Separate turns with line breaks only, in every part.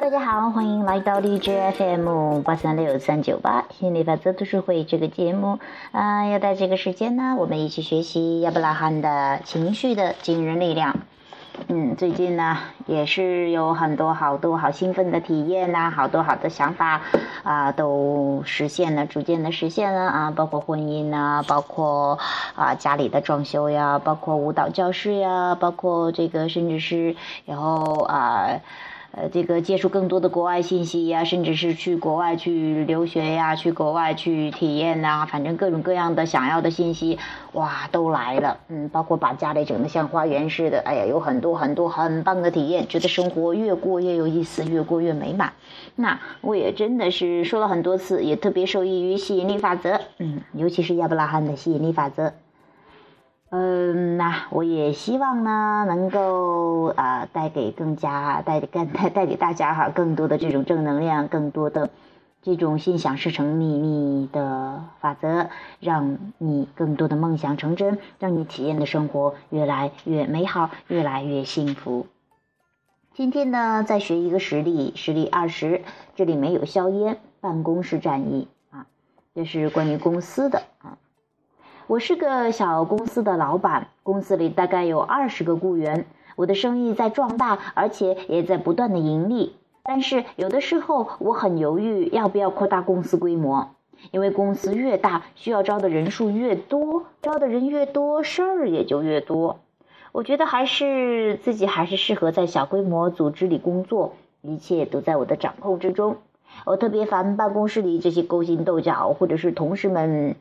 大家好，欢迎来到荔枝 FM 八三六三九八心理法则读书会这个节目。啊，要在这个时间呢，我们一起学习亚伯拉罕的情绪的惊人力量。嗯，最近呢也是有很多好多好兴奋的体验呐，好多好的想法啊都实现了，逐渐的实现了啊，包括婚姻呐，包括啊家里的装修呀，包括舞蹈教室呀，包括这个甚至是然后啊。呃这个接触更多的国外信息呀，甚至是去国外去留学呀，去国外去体验呐，反正各种各样的想要的信息，哇，都来了。嗯，包括把家里整得像花园似的，哎呀，有很多很多很棒的体验，觉得生活越过越有意思，越过越美满。那我也真的是说了很多次，也特别受益于吸引力法则，嗯，尤其是亚伯拉罕的吸引力法则。嗯，那我也希望呢，能够啊带给更加带带带带给大家哈更多的这种正能量，更多的这种心想事成秘密的法则，让你更多的梦想成真，让你体验的生活越来越美好，越来越幸福。今天呢，再学一个实例，实例二十，这里没有硝烟，办公室战役啊，这是关于公司的。我是个小公司的老板，公司里大概有二十个雇员。我的生意在壮大，而且也在不断的盈利。但是有的时候我很犹豫，要不要扩大公司规模？因为公司越大，需要招的人数越多，招的人越多，事儿也就越多。我觉得还是自己还是适合在小规模组织里工作，一切都在我的掌控之中。我特别烦办公室里这些勾心斗角，或者是同事们。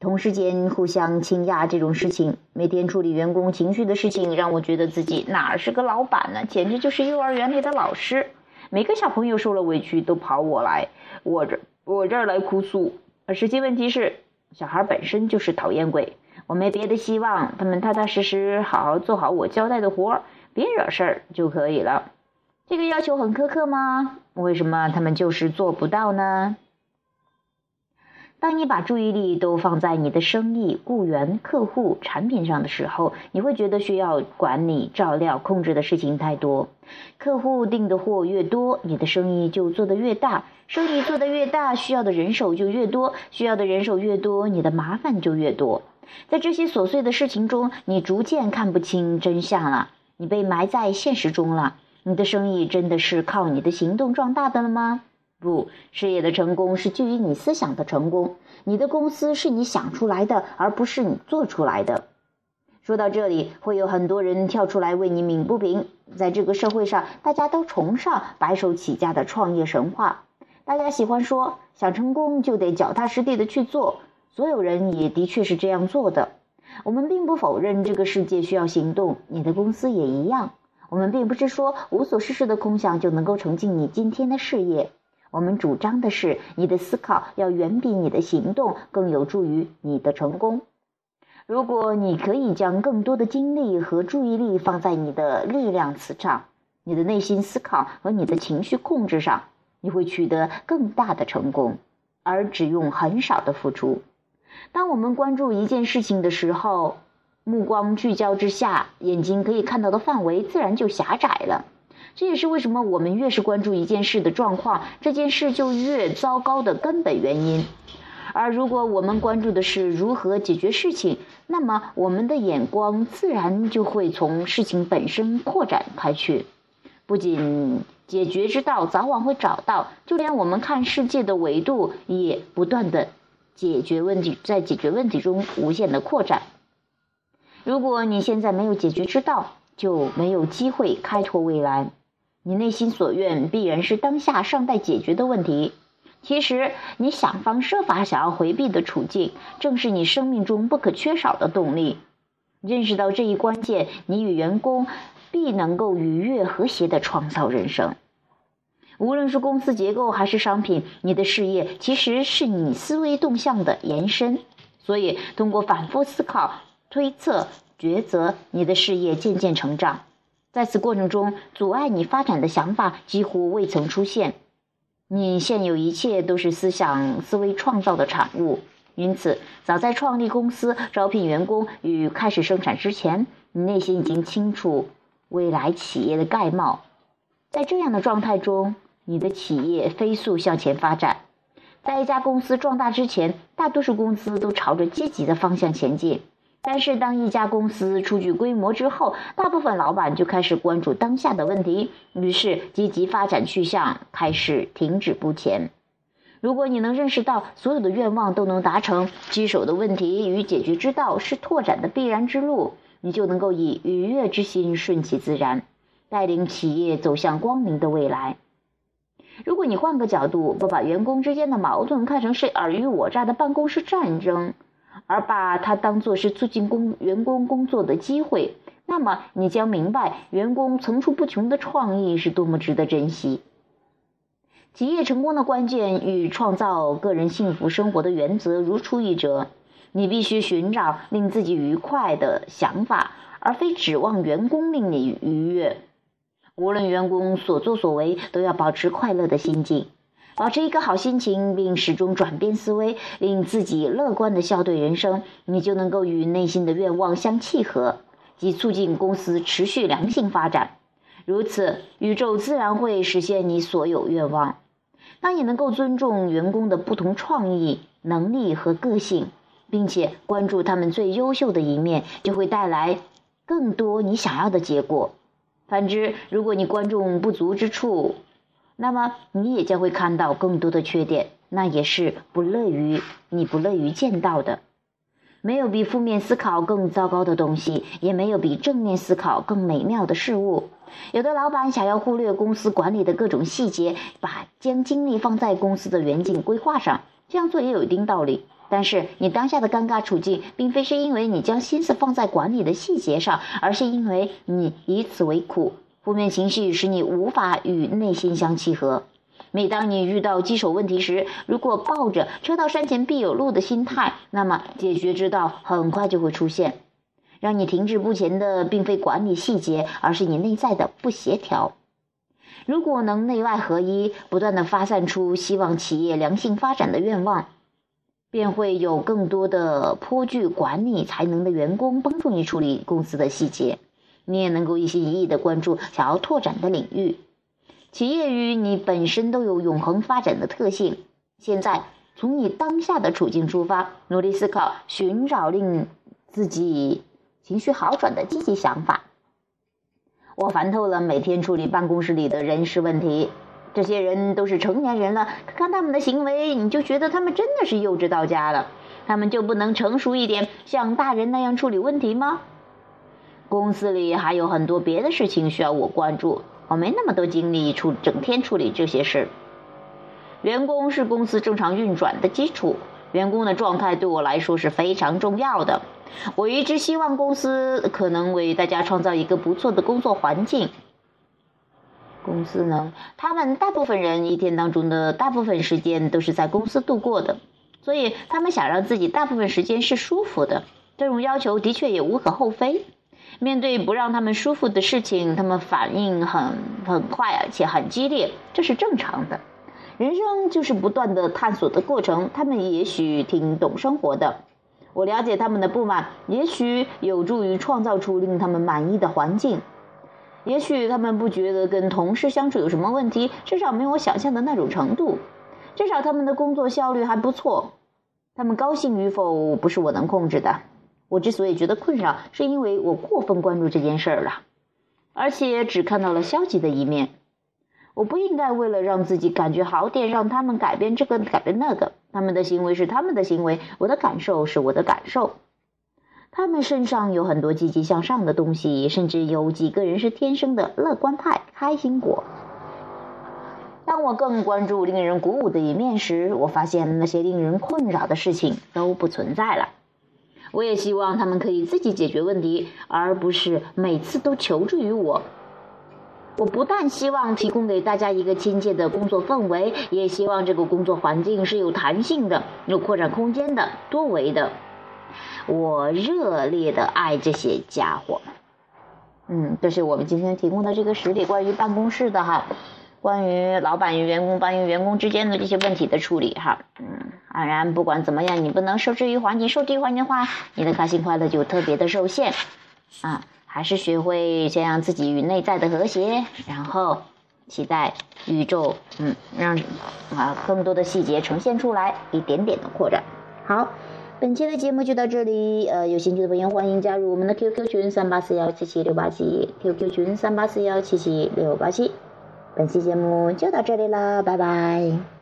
同事间互相倾轧这种事情，每天处理员工情绪的事情，让我觉得自己哪是个老板呢？简直就是幼儿园里的老师。每个小朋友受了委屈都跑我来，我这我这儿来哭诉。而实际问题是，小孩本身就是讨厌鬼。我没别的希望，他们踏踏实实好好做好我交代的活儿，别惹事儿就可以了。这个要求很苛刻吗？为什么他们就是做不到呢？当你把注意力都放在你的生意、雇员、客户、产品上的时候，你会觉得需要管理、照料、控制的事情太多。客户订的货越多，你的生意就做得越大。生意做得越大，需要的人手就越多。需要的人手越多，你的麻烦就越多。在这些琐碎的事情中，你逐渐看不清真相了。你被埋在现实中了。你的生意真的是靠你的行动壮大的了吗？不，事业的成功是基于你思想的成功。你的公司是你想出来的，而不是你做出来的。说到这里，会有很多人跳出来为你鸣不平。在这个社会上，大家都崇尚白手起家的创业神话。大家喜欢说，想成功就得脚踏实地的去做。所有人也的确是这样做的。我们并不否认这个世界需要行动，你的公司也一样。我们并不是说无所事事的空想就能够成就你今天的事业。我们主张的是，你的思考要远比你的行动更有助于你的成功。如果你可以将更多的精力和注意力放在你的力量磁场、你的内心思考和你的情绪控制上，你会取得更大的成功，而只用很少的付出。当我们关注一件事情的时候，目光聚焦之下，眼睛可以看到的范围自然就狭窄了。这也是为什么我们越是关注一件事的状况，这件事就越糟糕的根本原因。而如果我们关注的是如何解决事情，那么我们的眼光自然就会从事情本身扩展开去。不仅解决之道早晚会找到，就连我们看世界的维度也不断的解决问题，在解决问题中无限的扩展。如果你现在没有解决之道，就没有机会开拓未来。你内心所愿必然是当下尚待解决的问题。其实，你想方设法想要回避的处境，正是你生命中不可缺少的动力。认识到这一关键，你与员工必能够愉悦和谐地创造人生。无论是公司结构还是商品，你的事业其实是你思维动向的延伸。所以，通过反复思考、推测、抉择，你的事业渐渐成长。在此过程中，阻碍你发展的想法几乎未曾出现。你现有一切都是思想思维创造的产物，因此，早在创立公司、招聘员工与开始生产之前，你内心已经清楚未来企业的概貌。在这样的状态中，你的企业飞速向前发展。在一家公司壮大之前，大多数公司都朝着积极的方向前进。但是，当一家公司初具规模之后，大部分老板就开始关注当下的问题，于是积极发展去向开始停止不前。如果你能认识到所有的愿望都能达成，棘手的问题与解决之道是拓展的必然之路，你就能够以愉悦之心顺其自然，带领企业走向光明的未来。如果你换个角度，不把员工之间的矛盾看成是尔虞我诈的办公室战争，而把它当作是促进工员工工作的机会，那么你将明白，员工层出不穷的创意是多么值得珍惜。企业成功的关键与创造个人幸福生活的原则如出一辙。你必须寻找令自己愉快的想法，而非指望员工令你愉悦。无论员工所作所为，都要保持快乐的心境，保持一个好心情，并始终转变思维，令自己乐观的笑对人生，你就能够与内心的愿望相契合，即促进公司持续良性发展。如此，宇宙自然会实现你所有愿望。当你能够尊重员工的不同创意、能力和个性，并且关注他们最优秀的一面，就会带来更多你想要的结果。反之，如果你关注不足之处，那么你也将会看到更多的缺点，那也是不乐于你不乐于见到的。没有比负面思考更糟糕的东西，也没有比正面思考更美妙的事物。有的老板想要忽略公司管理的各种细节，把将精力放在公司的远景规划上，这样做也有一定道理。但是你当下的尴尬处境，并非是因为你将心思放在管理的细节上，而是因为你以此为苦。负面情绪使你无法与内心相契合。每当你遇到棘手问题时，如果抱着“车到山前必有路”的心态，那么解决之道很快就会出现。让你停滞不前的，并非管理细节，而是你内在的不协调。如果能内外合一，不断的发散出希望企业良性发展的愿望。便会有更多的颇具管理才能的员工帮助你处理公司的细节，你也能够一心一意的关注想要拓展的领域。企业与你本身都有永恒发展的特性。现在从你当下的处境出发，努力思考，寻找令自己情绪好转的积极想法。我烦透了每天处理办公室里的人事问题。这些人都是成年人了，看他们的行为，你就觉得他们真的是幼稚到家了。他们就不能成熟一点，像大人那样处理问题吗？公司里还有很多别的事情需要我关注，我没那么多精力处整天处理这些事。员工是公司正常运转的基础，员工的状态对我来说是非常重要的。我一直希望公司可能为大家创造一个不错的工作环境。公司呢，他们大部分人一天当中的大部分时间都是在公司度过的，所以他们想让自己大部分时间是舒服的。这种要求的确也无可厚非。面对不让他们舒服的事情，他们反应很很快，而且很激烈，这是正常的。人生就是不断的探索的过程，他们也许挺懂生活的。我了解他们的不满，也许有助于创造出令他们满意的环境。也许他们不觉得跟同事相处有什么问题，至少没有我想象的那种程度。至少他们的工作效率还不错。他们高兴与否不是我能控制的。我之所以觉得困扰，是因为我过分关注这件事儿了，而且只看到了消极的一面。我不应该为了让自己感觉好点，让他们改变这个改变那个。他们的行为是他们的行为，我的感受是我的感受。他们身上有很多积极向上的东西，甚至有几个人是天生的乐观派、开心果。当我更关注令人鼓舞的一面时，我发现那些令人困扰的事情都不存在了。我也希望他们可以自己解决问题，而不是每次都求助于我。我不但希望提供给大家一个亲切的工作氛围，也希望这个工作环境是有弹性的、有扩展空间的、多维的。我热烈的爱这些家伙，嗯，这是我们今天提供的这个实例，关于办公室的哈，关于老板与员工、关于员工之间的这些问题的处理哈，嗯，当然不管怎么样，你不能受制于环境，受制于环境的话，你的开心快乐就特别的受限，啊，还是学会先让自己与内在的和谐，然后期待宇宙，嗯，让啊更多的细节呈现出来，一点点的扩展。好，本期的节目就到这里。呃，有兴趣的朋友欢迎加入我们的 QQ 群三八四幺七七六八七，QQ 群三八四幺七七六八七。本期节目就到这里了，拜拜。